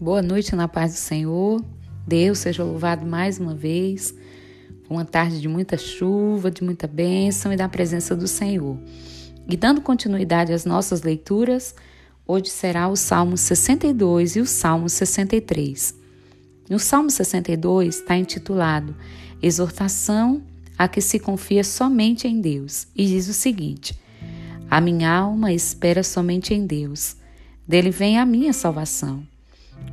Boa noite na paz do Senhor. Deus seja louvado mais uma vez. Uma tarde de muita chuva, de muita bênção e da presença do Senhor. E dando continuidade às nossas leituras, hoje será o Salmo 62 e o Salmo 63. No Salmo 62 está intitulado Exortação a que se confia somente em Deus e diz o seguinte: A minha alma espera somente em Deus, dele vem a minha salvação.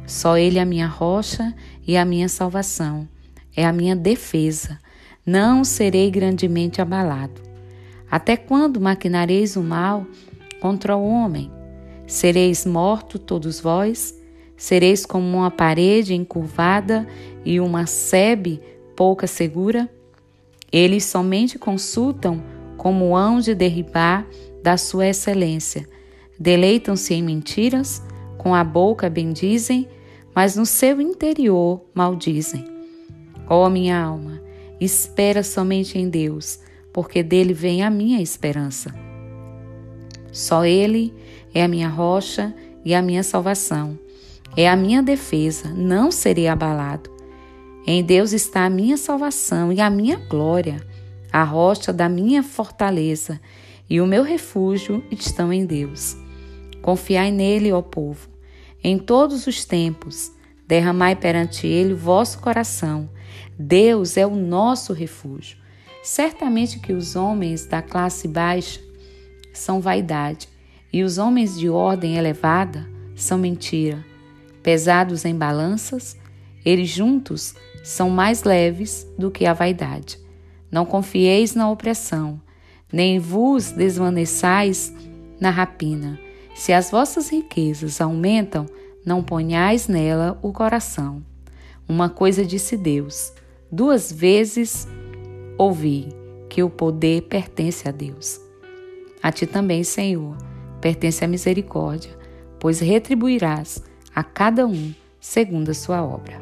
Só Ele é a minha rocha e a minha salvação, é a minha defesa. Não serei grandemente abalado. Até quando maquinareis o mal contra o homem? Sereis morto todos vós? Sereis como uma parede encurvada e uma sebe pouca segura? Eles somente consultam como hão de derribar da sua excelência. Deleitam-se em mentiras com a boca bendizem, mas no seu interior maldizem. Ó oh, minha alma, espera somente em Deus, porque dele vem a minha esperança. Só Ele é a minha rocha e a minha salvação. É a minha defesa, não serei abalado. Em Deus está a minha salvação e a minha glória, a rocha da minha fortaleza e o meu refúgio estão em Deus. Confiai nele, ó povo, em todos os tempos. Derramai perante ele o vosso coração. Deus é o nosso refúgio. Certamente que os homens da classe baixa são vaidade, e os homens de ordem elevada são mentira. Pesados em balanças, eles juntos são mais leves do que a vaidade. Não confieis na opressão, nem vos desvaneçais na rapina se as vossas riquezas aumentam, não ponhais nela o coração. Uma coisa disse Deus: duas vezes ouvi que o poder pertence a Deus. A ti também, Senhor, pertence a misericórdia, pois retribuirás a cada um segundo a sua obra.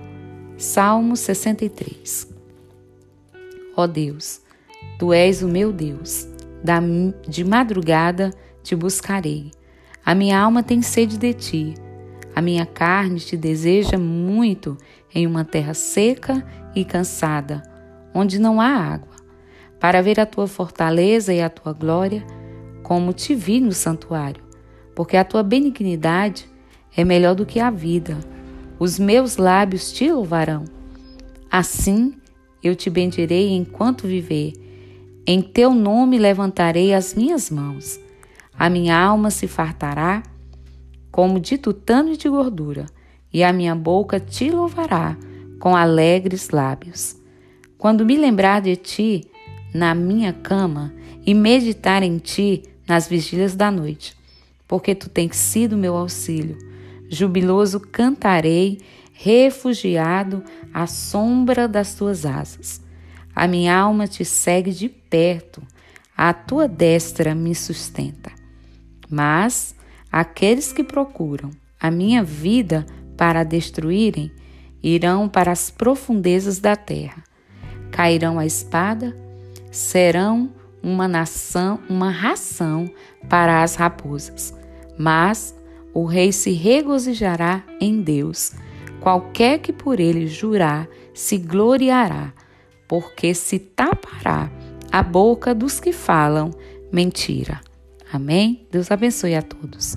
Salmo 63 Ó Deus, tu és o meu Deus, de madrugada te buscarei. A minha alma tem sede de ti. A minha carne te deseja muito em uma terra seca e cansada, onde não há água, para ver a tua fortaleza e a tua glória, como te vi no santuário, porque a tua benignidade é melhor do que a vida. Os meus lábios te louvarão. Assim eu te bendirei enquanto viver. Em teu nome levantarei as minhas mãos. A minha alma se fartará como de tutano e de gordura, e a minha boca te louvará com alegres lábios. Quando me lembrar de ti na minha cama e meditar em ti nas vigílias da noite, porque tu tens sido meu auxílio. Jubiloso cantarei, refugiado à sombra das tuas asas. A minha alma te segue de perto, a tua destra me sustenta. Mas aqueles que procuram a minha vida para a destruírem irão para as profundezas da terra. Cairão a espada, serão uma nação, uma ração para as raposas. Mas o rei se regozijará em Deus. Qualquer que por ele jurar se gloriará, porque se tapará a boca dos que falam mentira. Amém? Deus abençoe a todos.